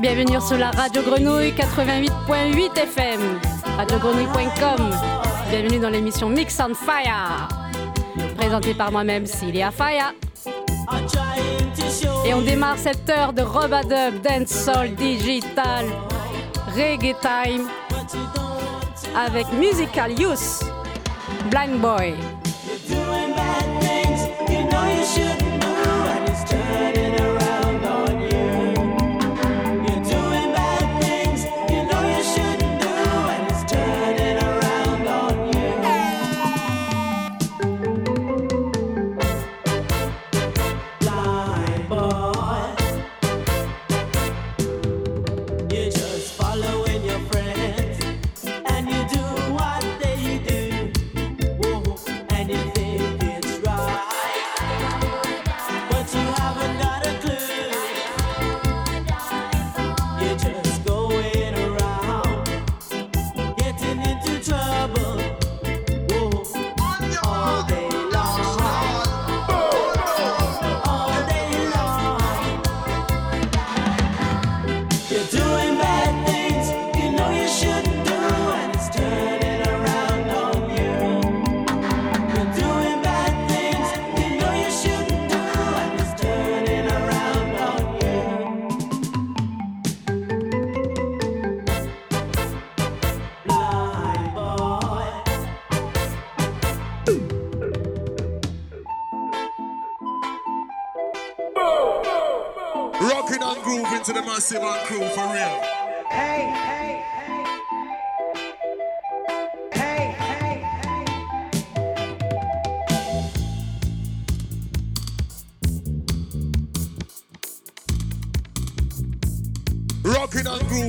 bienvenue sur la Radio Grenouille 88.8 FM, radiogrenouille.com. Bienvenue dans l'émission Mix on Fire, présentée par moi-même, Cilia Fire. Et on démarre cette heure de Robadub, Dancehall, Digital, Reggae Time avec Musical Youth, Blind Boy.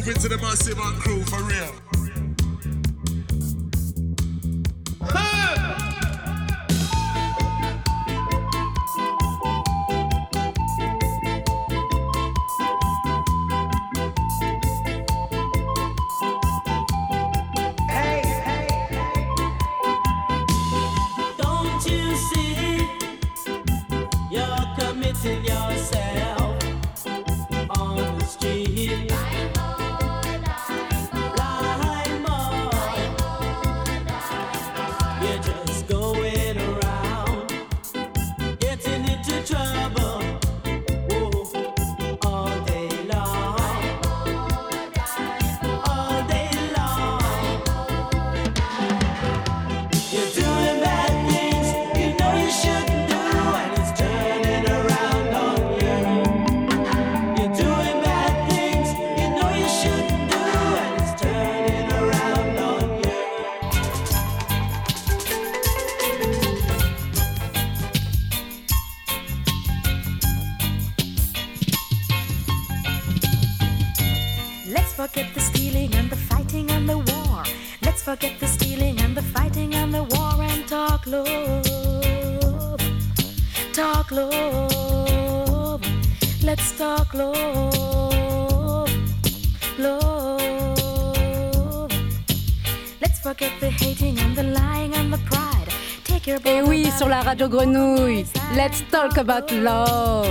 And grooving to the massive crew for real. Et oui, sur la radio Grenouille, Let's Talk About Love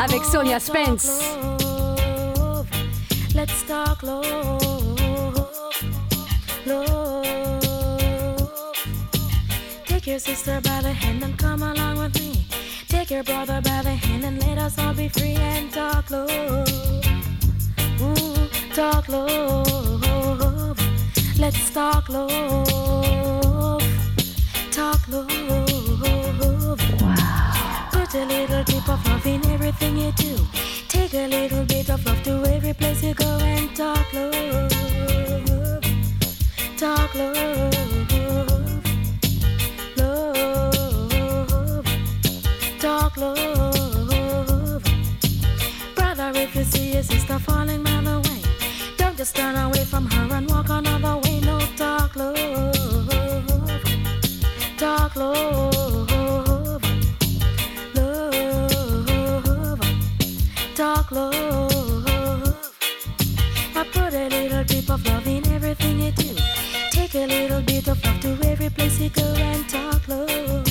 avec Sonia Spence. Let's talk love. Take your sister by the hand and come along with me. Take your brother by the hand and let us all be free and talk love. Talk love. Let's talk love. Talk love. Wow. Put a little tip of love in everything you do. Take a little bit of love to every place you go and talk love. Talk love. Love. Talk love. Brother, if you see your sister falling by the way, don't just turn away from her and walk another way. No talk love love, love, dark love. I put a little drip of love in everything you do. Take a little bit of love to every place you go and talk love.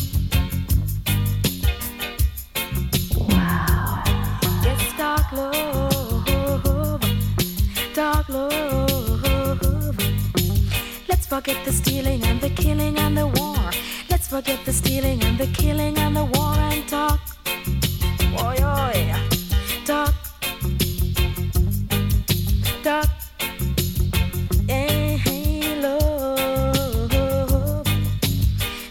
Wow. Dark love, dark love. Let's forget the stealing and the killing and the war. Forget the stealing and the killing and the war and talk. Oi, oi. Talk. Talk. Hey, love.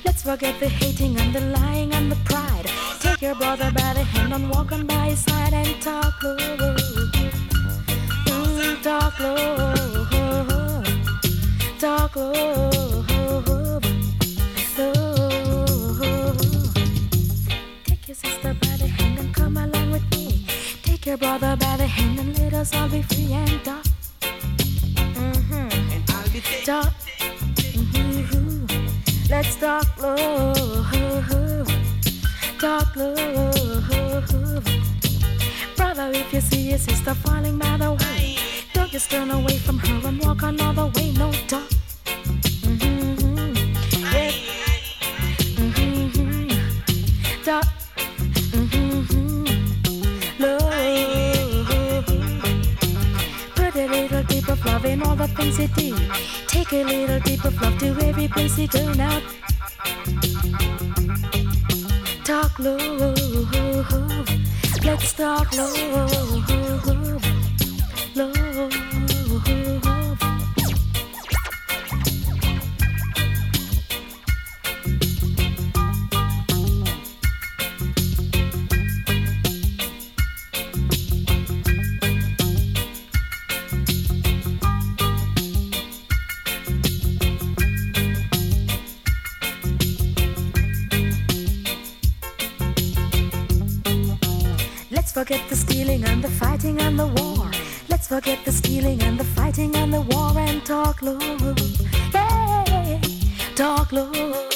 Let's forget the hating and the lying and the pride. Take your brother by the hand and walk on by his side and talk love. Mm, talk love talk love. Your brother by the hand and let us all be free and talk. Mm-hmm. Talk. Mm-hmm. Let's talk love. Talk love. Brother, if you see your sister falling by the way, don't just turn away from her and walk another way. No talk. loving all the things you do. Take a little dip of love to every place you go now. Talk low, let's talk low, love. and the fighting and the war. Let's forget the stealing and the fighting and the war and talk low. Yeah, talk low.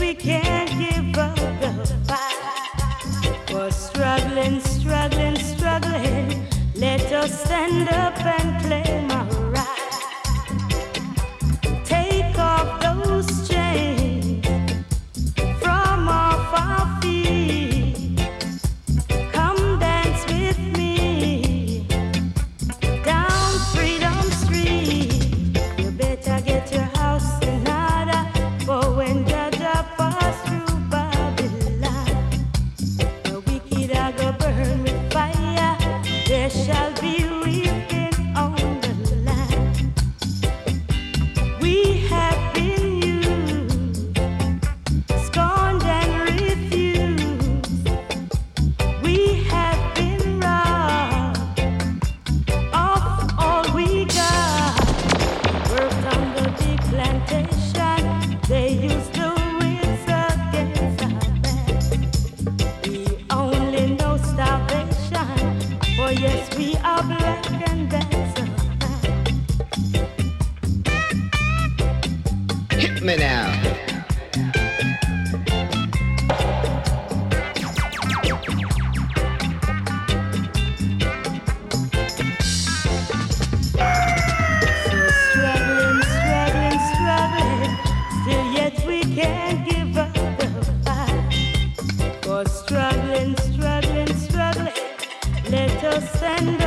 we can send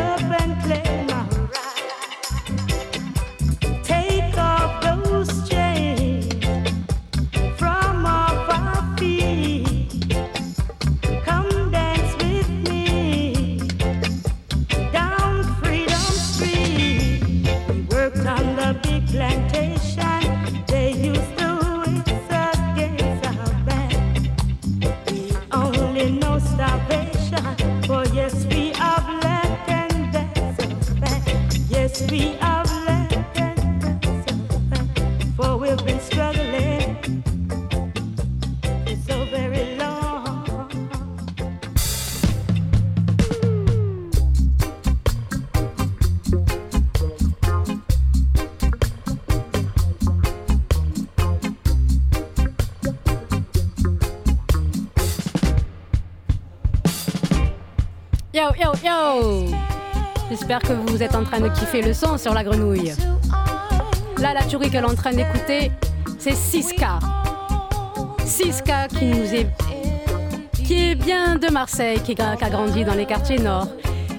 J'espère que vous êtes en train de kiffer le son sur la grenouille. Là, la tuerie qu'elle est en train d'écouter, c'est Siska. Siska qui nous est qui est bien de Marseille, qui a, grandi dans les quartiers nord.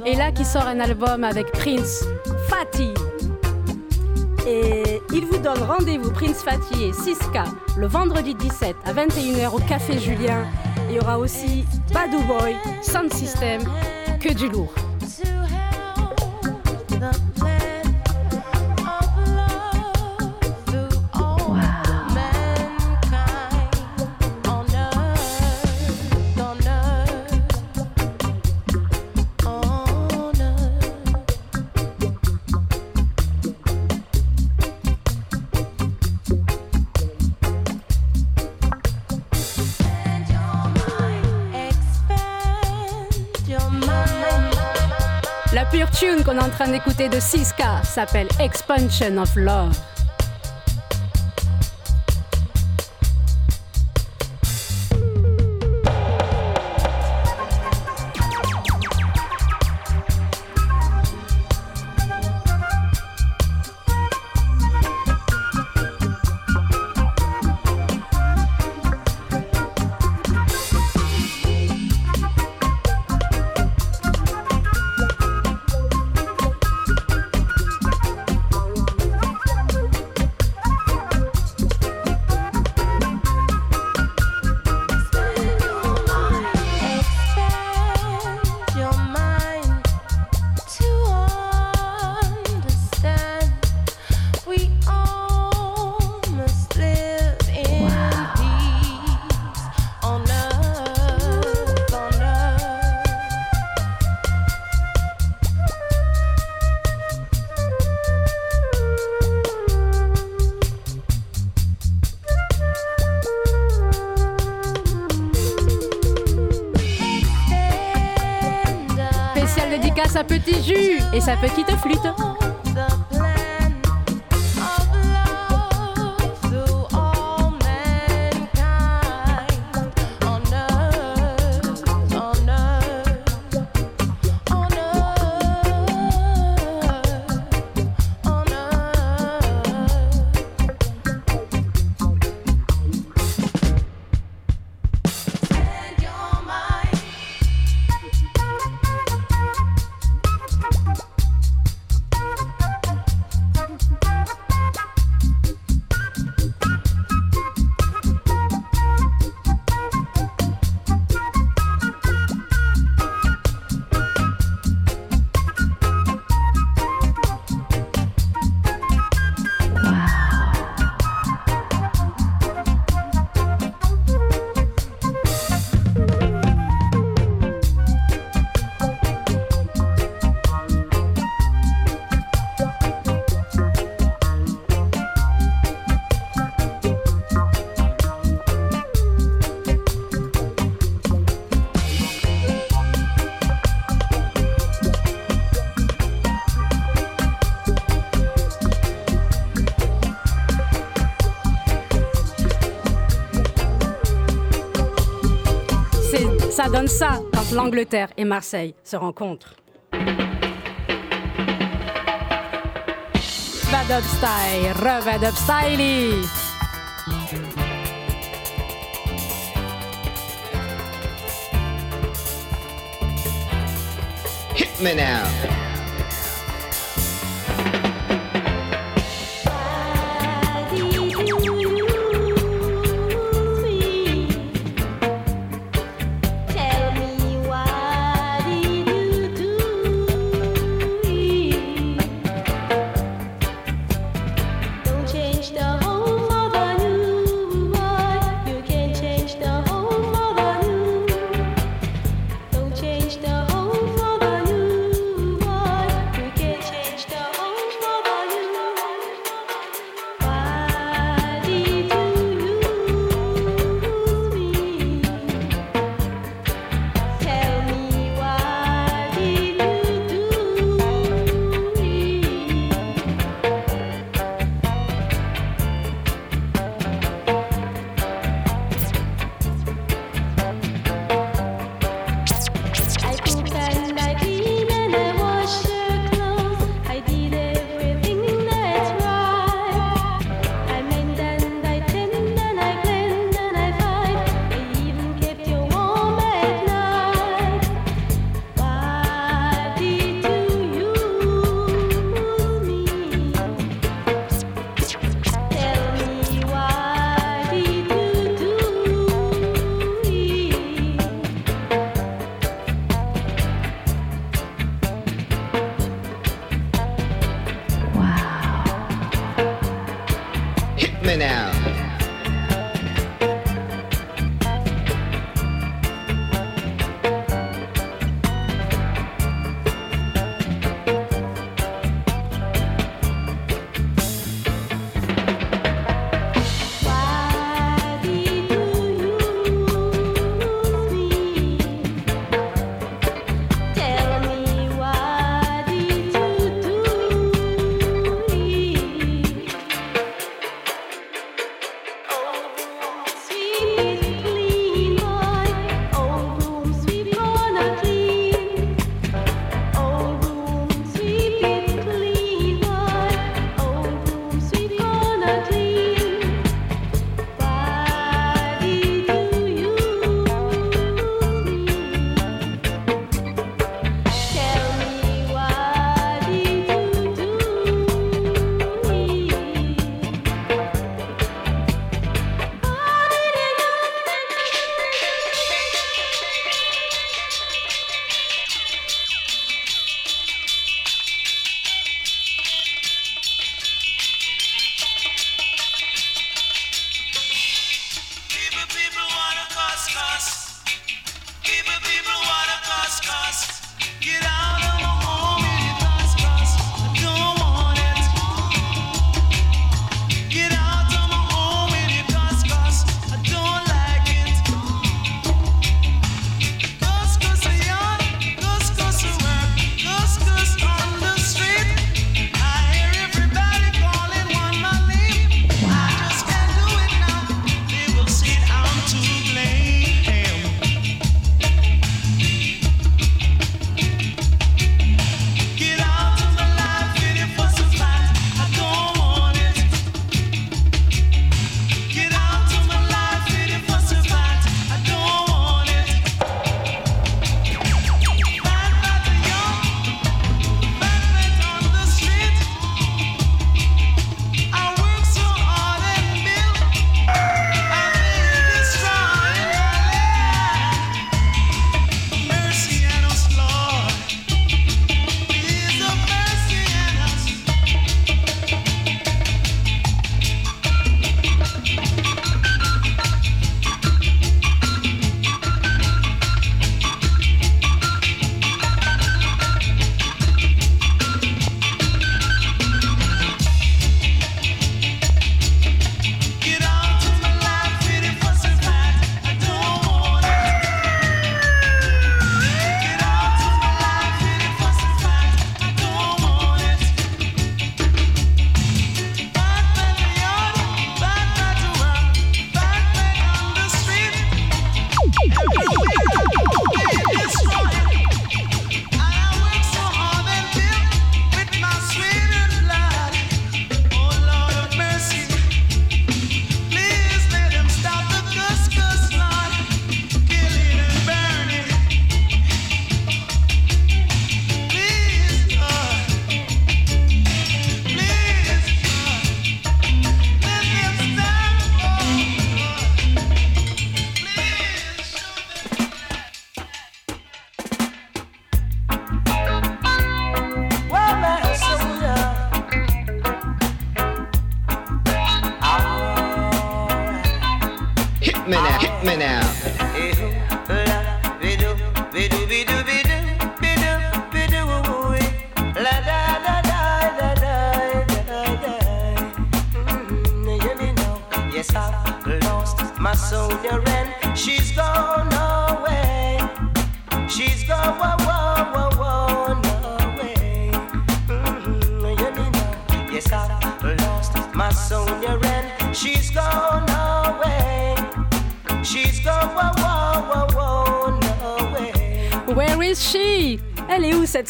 Et là, qui sort un album avec Prince Fatih. Et il vous donne rendez-vous, Prince Fatih et Siska, le vendredi 17 à 21h au Café Julien. Il y aura aussi Badou Boy, Sound System, que du lourd. Pure tune qu'on est en train d'écouter de Siska s'appelle Expansion of Love. ça peut donne ça quand l'Angleterre et Marseille se rencontrent. Bad Up Style, re Bad Up Style. Hit me now.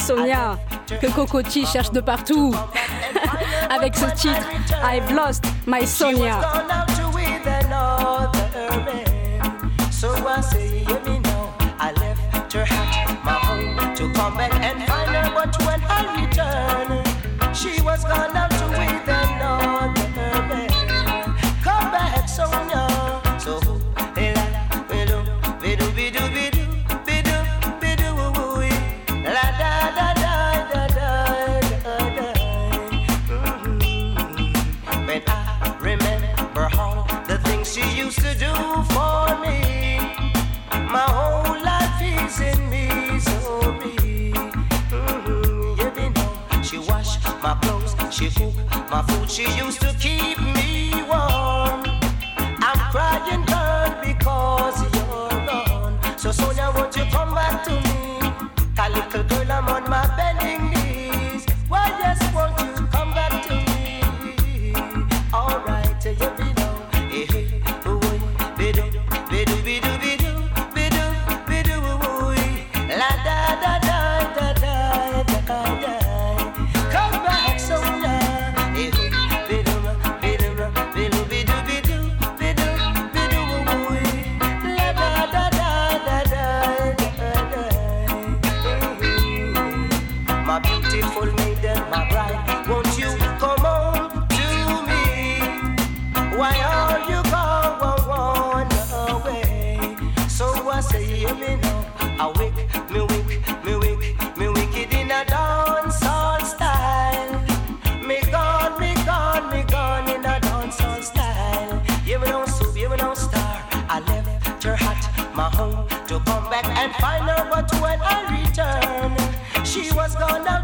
Sonia que Cocotti cherche de partout avec ce titre I've Lost My Sonia. She cook my food, she used to keep me warm. I'm crying, girl, because you're gone. So Sonia, won't you come back to me? A little girl, I'm on my bending she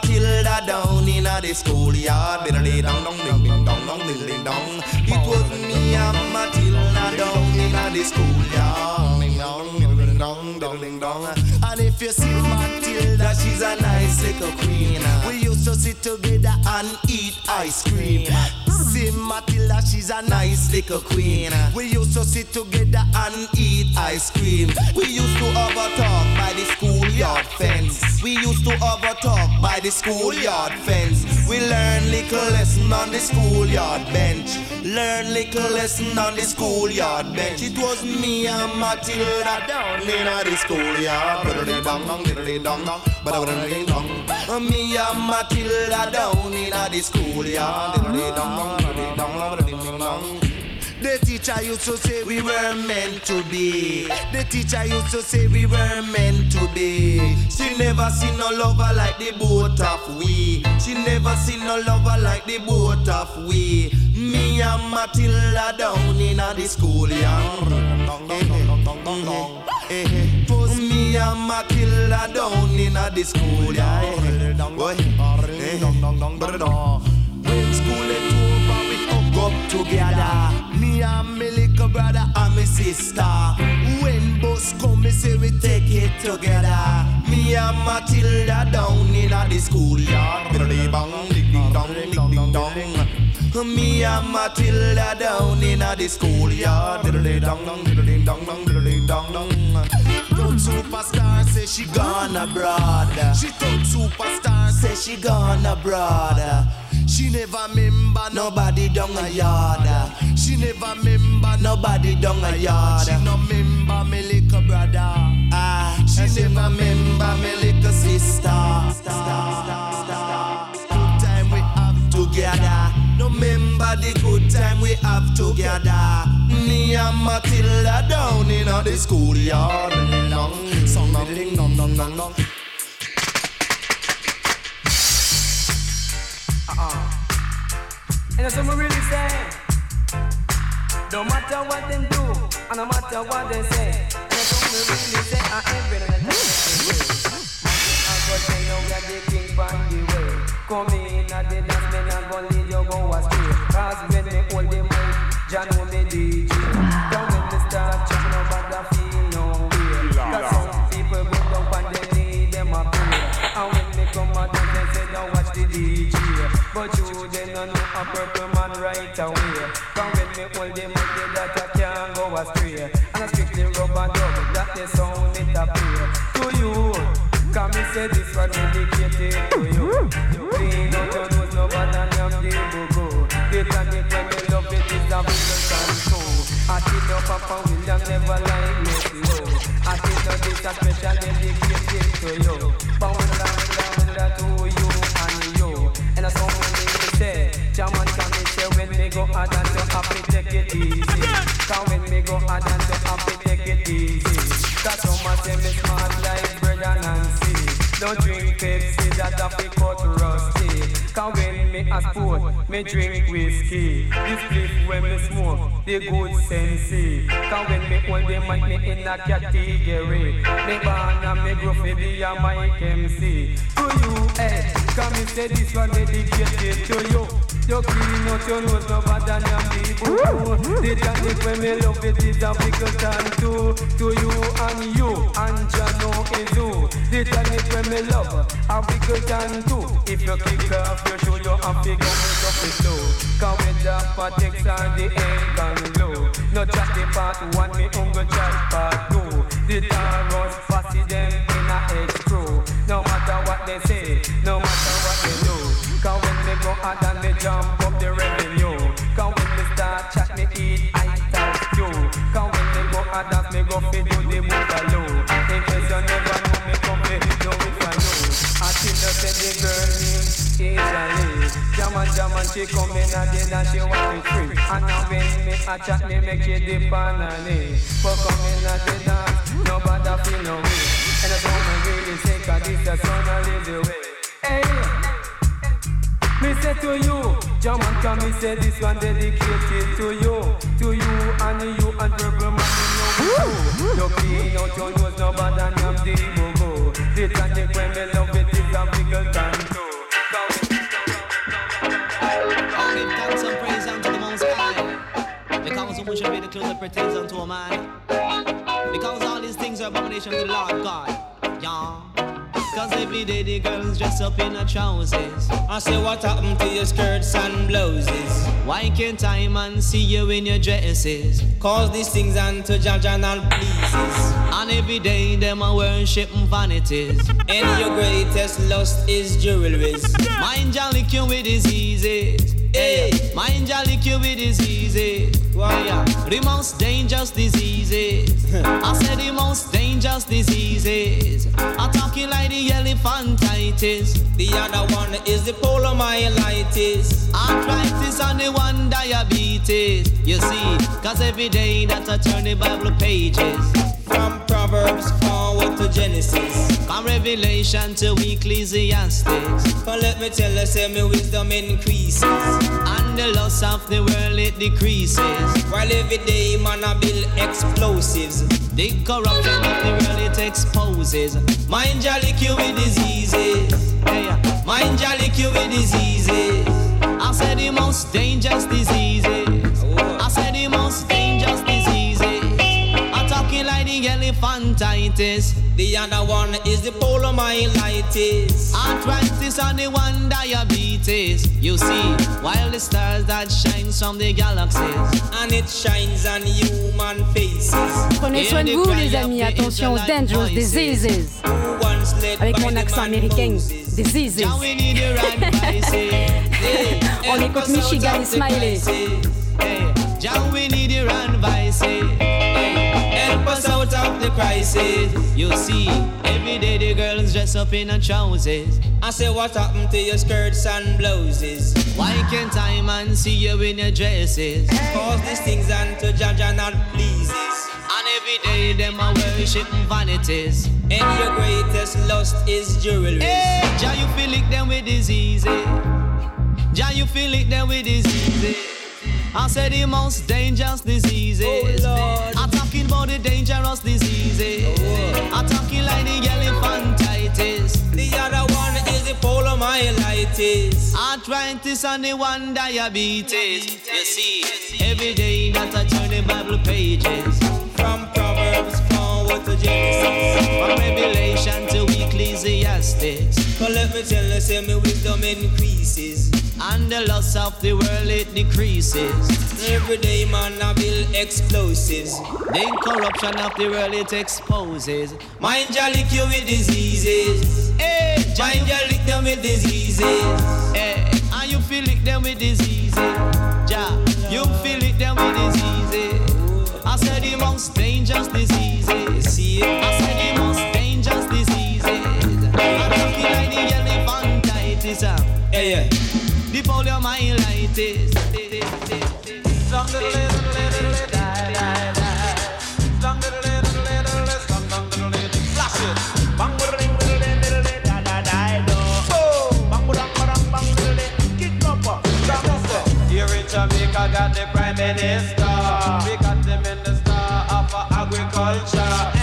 down in a the schoolyard. Diddly dong, dong, ding, ding, dong, dong, diddly dong. It was me and Matilda down in a the schoolyard. Ding dong, diddly dong, dong, ding dong. And if you see Matilda, she's a nice little queen. We used to sit together and eat ice cream. See Matilda, she's a nice little queen. We used to sit together and eat ice cream. We used to overtalk by the schoolyard fence. We used to overtalk by the schoolyard fence. We learn little lesson on the schoolyard bench. Learn little lesson on the schoolyard bench. It was me and Matilda down in the schoolyard. Diddly dong dong, diddly dong dong, diddly dong. Me and Matilda down in the schoolyard. Diddly dong dong, diddly dong dong, dong. The teacher used to say we were meant to be. The teacher used to say we were meant to be. She never seen no lover like the both of we. She never seen no lover like the both of we. Me and Matilda down in the schoolyard. Eh, eh. Put me and Matilda down in the schoolyard. Eh. When school is over, we hug up together. Me and me little brother and me sister. When bus come, me say we take it together. Me and Matilda down in the schoolyard. Diddly bang, ding ding dong, ding ding dong. Me and Matilda down in the schoolyard. Diddly dong dong, diddly dong dong, diddly dong dong. Told superstar say she gone abroad. She told superstar say she gone abroad. She never remember nobody down a yard. She never remember nobody down a yard. She no remember me little brother. Ah, she never remember me little sister. Good time we have together. No remember the good time we have together. Me and Matilda down in the schoolyard. Song, ding, dong, dong, dong, dong. And that's what we really say. No matter what them do, and no matter what they say. And that's what we really say. I ain't ready to But say now we are the king on the way. Come in at the dance, me not gon' lead you go astray. Cause when me hold the mic, Jah a purple man right away. Cause when me hold the mic, the data can't go astray. And I strictly rubber dub, that the sound it a play. To you, come me say this one dedicated to you. Clean out your nose, no bad and yam the go-go. The tonic when me love it is a real control. I think your Papa William never like me slow. I think no this a special Say me smart like bread and Nancy. Don't drink Pepsi, that a fi cut rusty. Cause when me a sport, me drink whiskey. This clip when me smoke, the good sensei. Cause when me hold the mic, me in a category. Me born and me grow fi be a mic MC. To you, eh, cause me say this one dedicated to you. You clean out your nose, no bad than your people. The tonic when me love it is a pickle time too. To you and you, and Jano is you. The tonic when me love, a pickle time too. If you kick off your shoe, you have to go make up it. Cause with the protects and the air can blow. No chat the part one, me hunger chat part two. The Taurus fussy them in a head screw. No matter what they say, no and me jump up the revenue. Cause when me start chat me eat, I talk you. Cause when me go and me go fi do the boogaloo. In case you never know me come fi know it for you. I think say the girl named Italy. Jaman Jaman she come in again and she want it free. And now when me a chat me make you dip on her knee. But come at the dance, nobody feel no way. And I don't really say 'cause this a son of lazy way. Hey. Me say to you, Jaman can me say this one dedicated to you, to you and you and purple man you know we do. You clean out your nose, no bad and I'm the go The tonic when me love it is a pickle time too. All give thanks and praise unto the Most High. Because who should be the closer pertains unto a man. Because all these things are abomination to the Lord God. Yeah. Cause every day the girls dress up in her trousers. I say what happened to your skirts and blouses? Why can't I man see you in your dresses? Cause these things unto pleases. And all please and every day them a worship vanities. And your greatest lust is jewelries. Mind ya lick you with diseases. Hey, mind ya lick you with diseases. Why? Yeah, the most dangerous diseases. I said the most dangerous diseases. Like the elephantitis. The other one is the polomyelitis. Arthritis and the one diabetes. You see, cause every day that I turn the Bible pages. From Proverbs forward to Genesis. From Revelation to Ecclesiastes. But let me tell you, say my wisdom increases. And the loss of the world it decreases. While every day man I build explosives. The corruption of the world it exposes. Mind lick you with diseases. Hey, Mind lick you with diseases. I said the most dangerous diseases. The elephantitis. The other one is the polomyelitis. Arthritis and the one diabetes. You see, while the stars that shines from the galaxies. And it shines on human faces. Prenez soin de vous, les amis. Attention aux dangerous diseases. Who once led Avec mon accent américain, diseases. Now we need the right prices. Hey, On écoute Michigan of et the Smiley. John, we need right vices. Help us out of the crisis. You see, every day the girls dress up in her trousers. I say what happened to your skirts and blouses? Why can't I man see you in your dresses? Cause these things unto Jaja not pleases. And every day them a worship vanities. And your greatest lust is jewelry. Hey, Jah, you feel it them with disease. Eh? Jah, you feel it them with disease. Eh? I said the most dangerous diseases. Oh, Lord talking about the dangerous diseases. Oh. I'm talking like the elephantitis. The other one is the polomyelitis. Arthritis and the one diabetes. You see, every day that I turn the Bible pages. From Proverbs forward to Genesis. From Revelation to Ecclesiastes, But let me tell you, say me wisdom increases and the loss of the world it decreases. Every day man I build explosives. The corruption of the world it exposes. Mind ya lick you with diseases. Hey, Mind ya lick them with diseases. Hey, and you feel lick them with diseases. Ja, you feel lick them with diseases. I said the most dangerous diseases. See, I said the most dangerous diseases. I'm looking like the elephantitis. Um. Yeah, yeah. The bowl of my light is. Bang. Oh, bang bang bang bang kick up Jamaica got the prime minister. We got the minister of agriculture.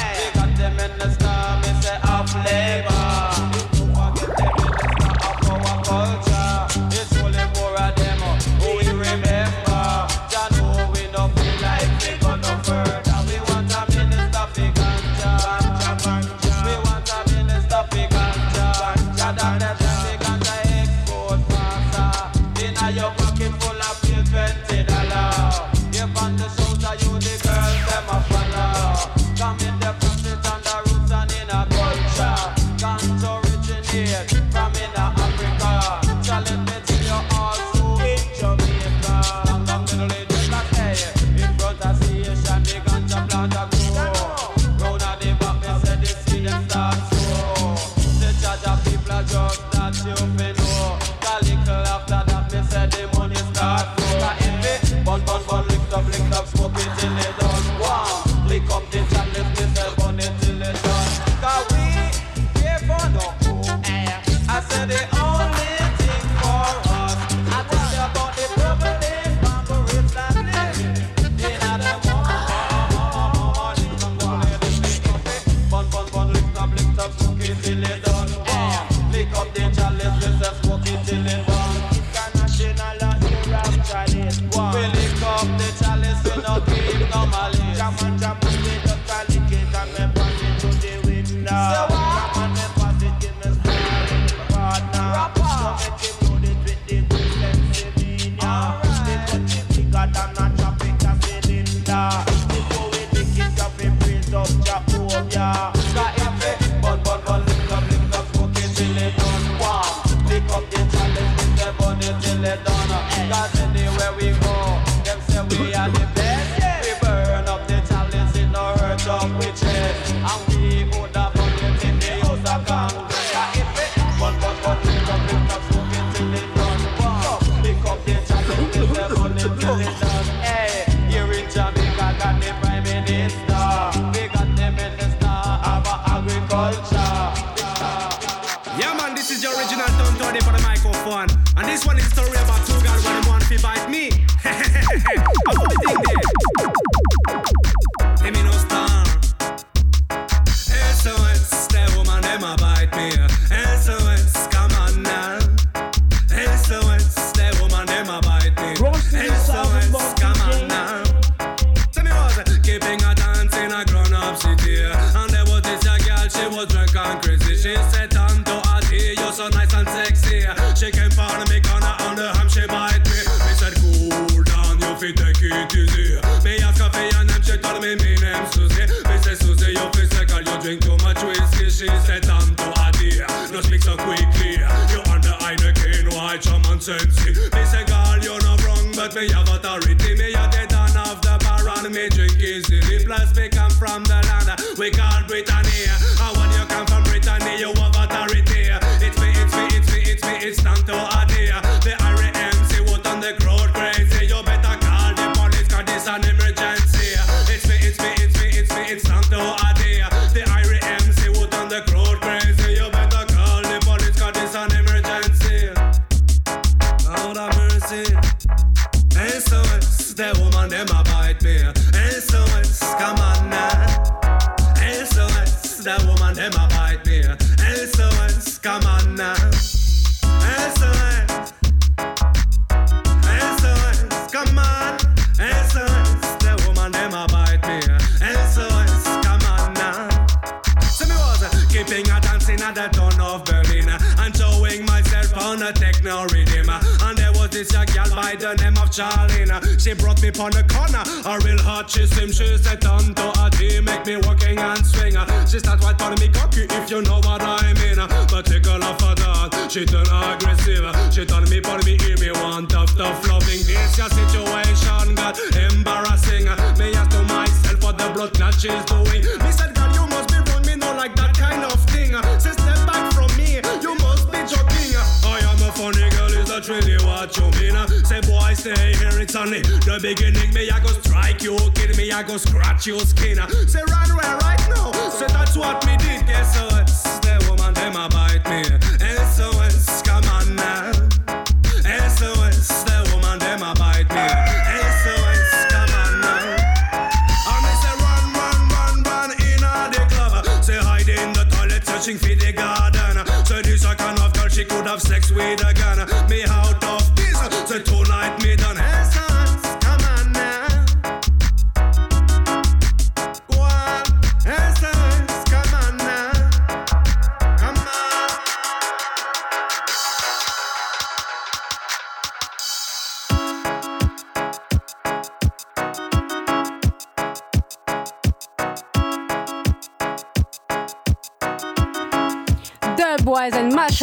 She turn aggressive. She turn me, for me, hear me want tough, tough loving. This your situation got embarrassing. Me ask to myself what the blood clot she's doing. Me said, girl, you must be wrong. Me not like that kind of thing. Say step back from me. You must be joking. I am a funny girl. Is that really what you mean? Say boy, stay here. It's only the beginning. Me I go strike you, kill me. I go scratch your skin. Say run away right now. Say that's what me did. Guess uh, the woman them a bite me.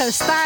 coast.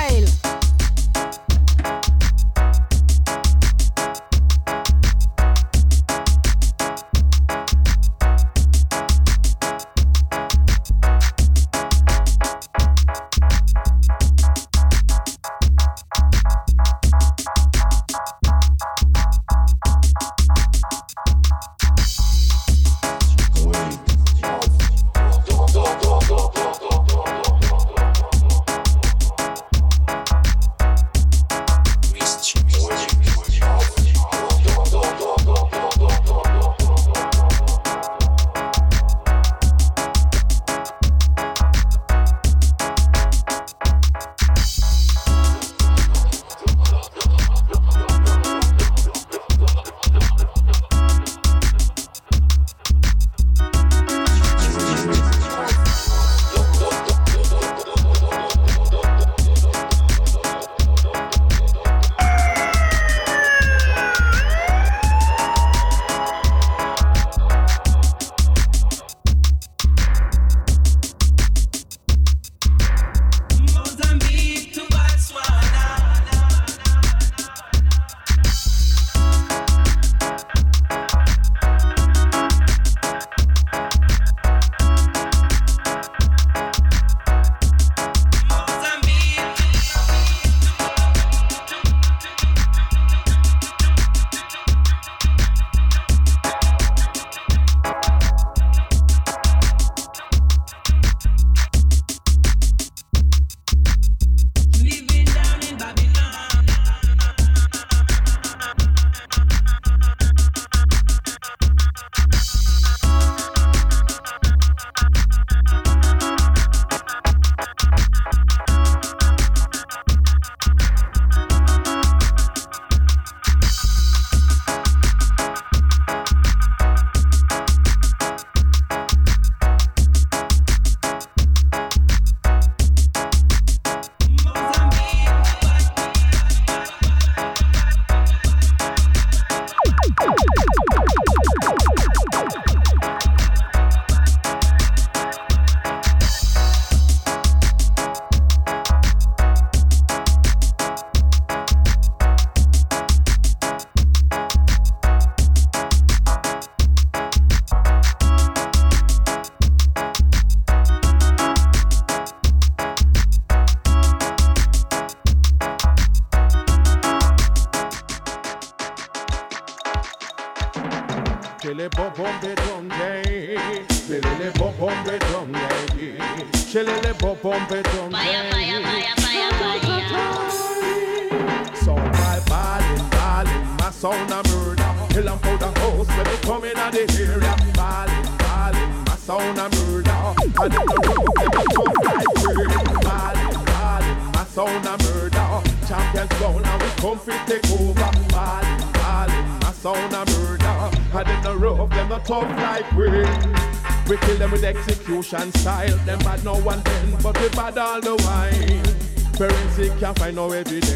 Find no evidence.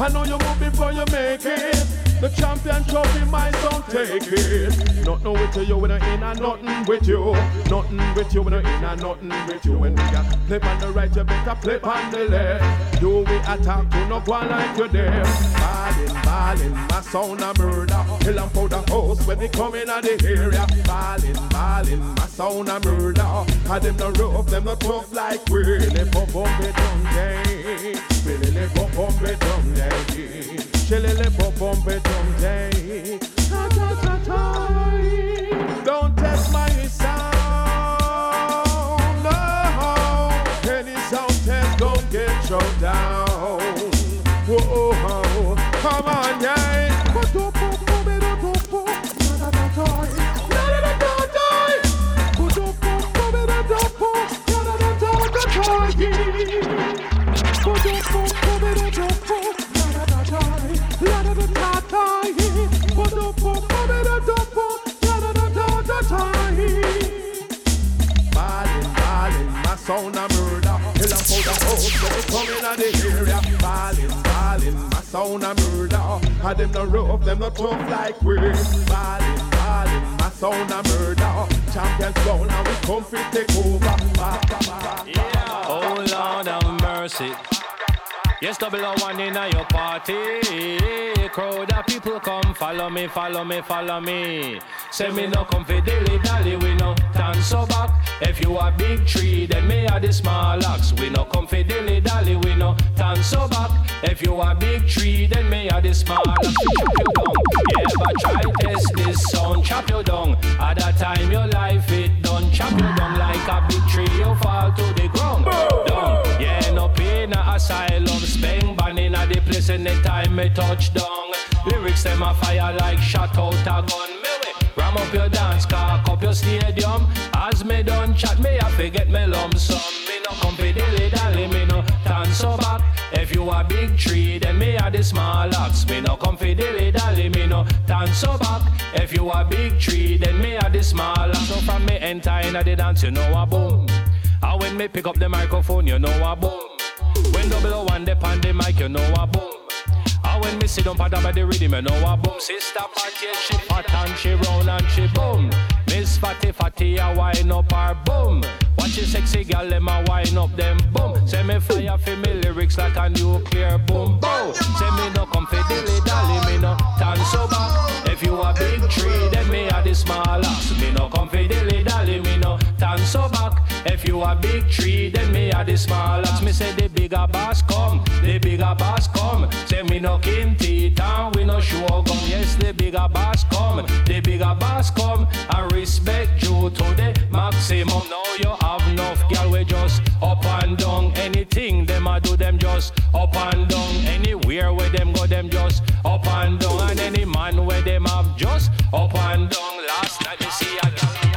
I know you move before you make it. The champion trophy, my son, take it. Nothing with you, we not in and nothing with you. Nothing with you, we not in and nothing with you. When we got play on the right, you better play on the left. Do we attack to no one like you there? Ballin', ballin', my sound a murder. Hill and powder house when they come in at the area. Ballin', ballin', my sound a murder. And them no rough, them no tough like we. They pump pump it down. Really. Chillily pump pump it down, ta. Don't test my sound, no. Any sound test don't get shut down. Whoa, come on, yeah. Sound a murder. Hill and powder house, they come in at the area. Ballin', ballin', my sound a murder. And them no rough, them no tough like we. Ballin', ballin', my sound a murder. Champions down, now we come fi take over. Ba. Oh Lord have mercy. Yes, double O one in your party. Crowd of people come, follow me, follow me, follow me. Say me no come fi dilly dally, we no dance so back. If you a big tree, then me a the small axe. We no come fi dilly dally, we no dance so back. If you a big tree, then me a the small axe. Chop you down. You ever try test this sound? Chop you down. Me touch down. Lyrics them a fire like shot out a gun. Me ram up your dance, cock up your stadium. As me done chat, me I forget me lump sum. Me no come dilly dally, me no dance so back. If you a big tree, then me a the small axe. Me no come fi dilly dally, me no dance so back. If you a big tree, then me a the small axe. So from me enter inna the dance, you know a boom. And when me pick up the microphone, you know a boom. When double one dip on the mic, you know a boom. When me sit down pad by the rhythm, you know a boom. Sister Patty, she fat and she round and she boom. Miss Fatty Fatty, a wine up her boom. Watch your sexy gal, them a wine up them boom. Say me fire for me lyrics like a nuclear boom boom. Say me no come fi dilly dally, me no dance so back. If you a big tree, then me a the small axe. Me no come fi dilly dally, me no dance so back. If you a big tree, then me a the small axe. Me say the bigger boss come, the bigger boss come. Say me no king teeth and we no show gum. Yes, the bigger boss come, the bigger boss come. And respect you to the maximum. Now you have enough girl we just up and down. Anything them a do them just up and down. Anywhere where them go them just up and down. And any man where them have just up and down. Last night me see a girl.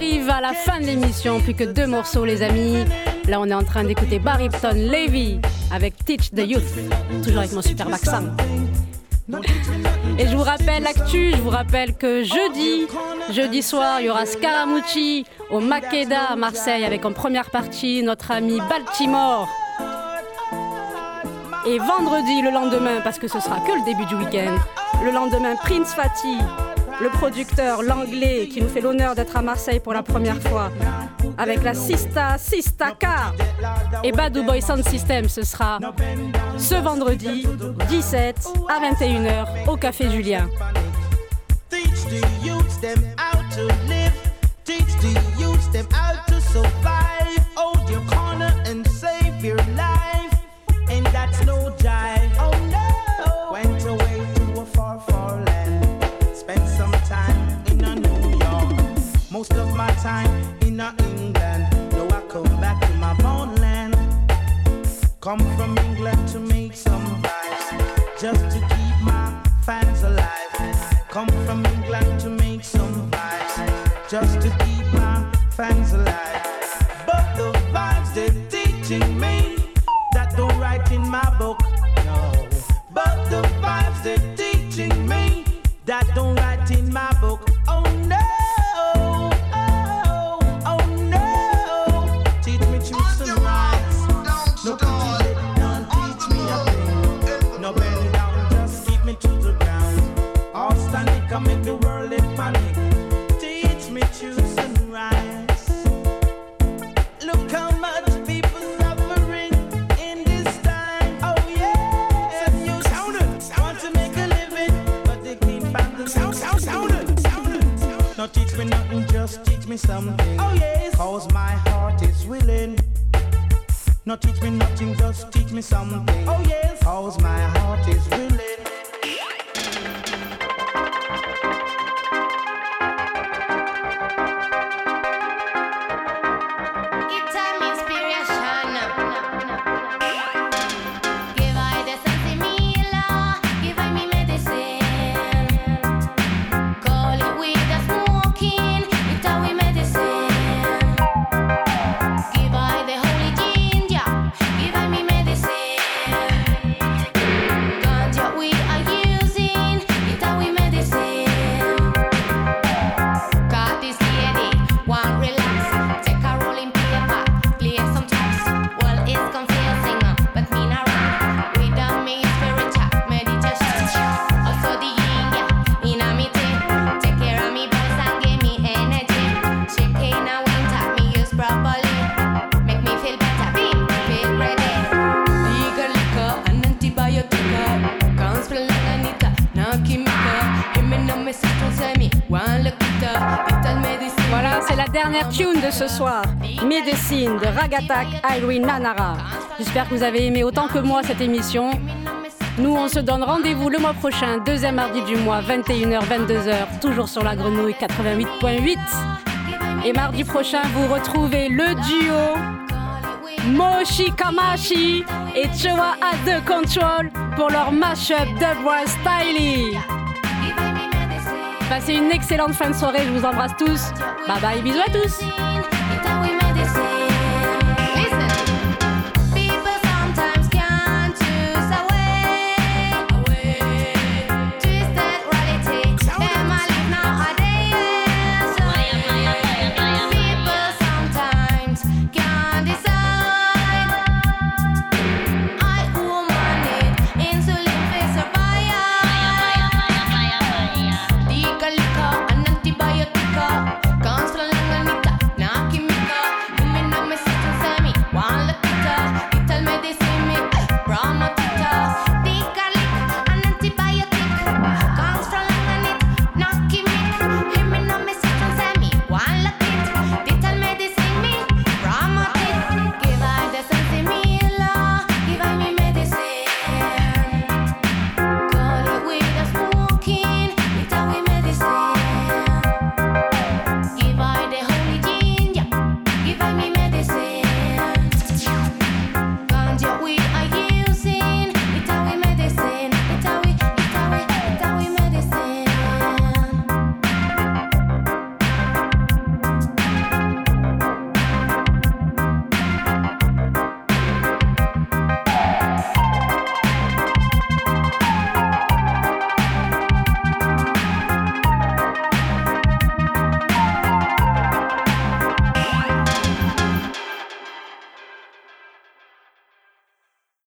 arrive à la fin de l'émission, plus que deux morceaux les amis. Là on est en train d'écouter Barrypton Levy avec Teach the Youth, toujours avec mon super vaccin. Et je vous rappelle l'actu, je vous rappelle que jeudi, jeudi soir, il y aura Scaramucci au Makeda à Marseille avec en première partie notre ami Baltimore. Et vendredi, le lendemain, parce que ce sera que le début du week-end, le lendemain, Prince Fatih le producteur, l'anglais, qui nous fait l'honneur d'être à Marseille pour la première fois, avec la Sista, Sista Car et Badou Boy Sound System, ce sera ce vendredi 17 à 21h au Café Julien. come from England to make some vibes, just to keep my fans alive. Come from Me nothing, just teach me something. Oh yes. Cause my heart is willing. No teach me nothing, just teach me something. Oh yes. Cause my heart is willing. De Ragatak Irene Nanara. J'espère que vous avez aimé autant que moi cette émission. Nous, on se donne rendez-vous le mois prochain, deuxième mardi du mois, 21h, 22h, toujours sur la grenouille 88.8. Et mardi prochain, vous retrouvez le duo Moshi Kamashi et Chewa à The Control pour leur mashup Dubwise Styly. Passez une excellente fin de soirée, je vous embrasse tous. Bye bye, bisous à tous.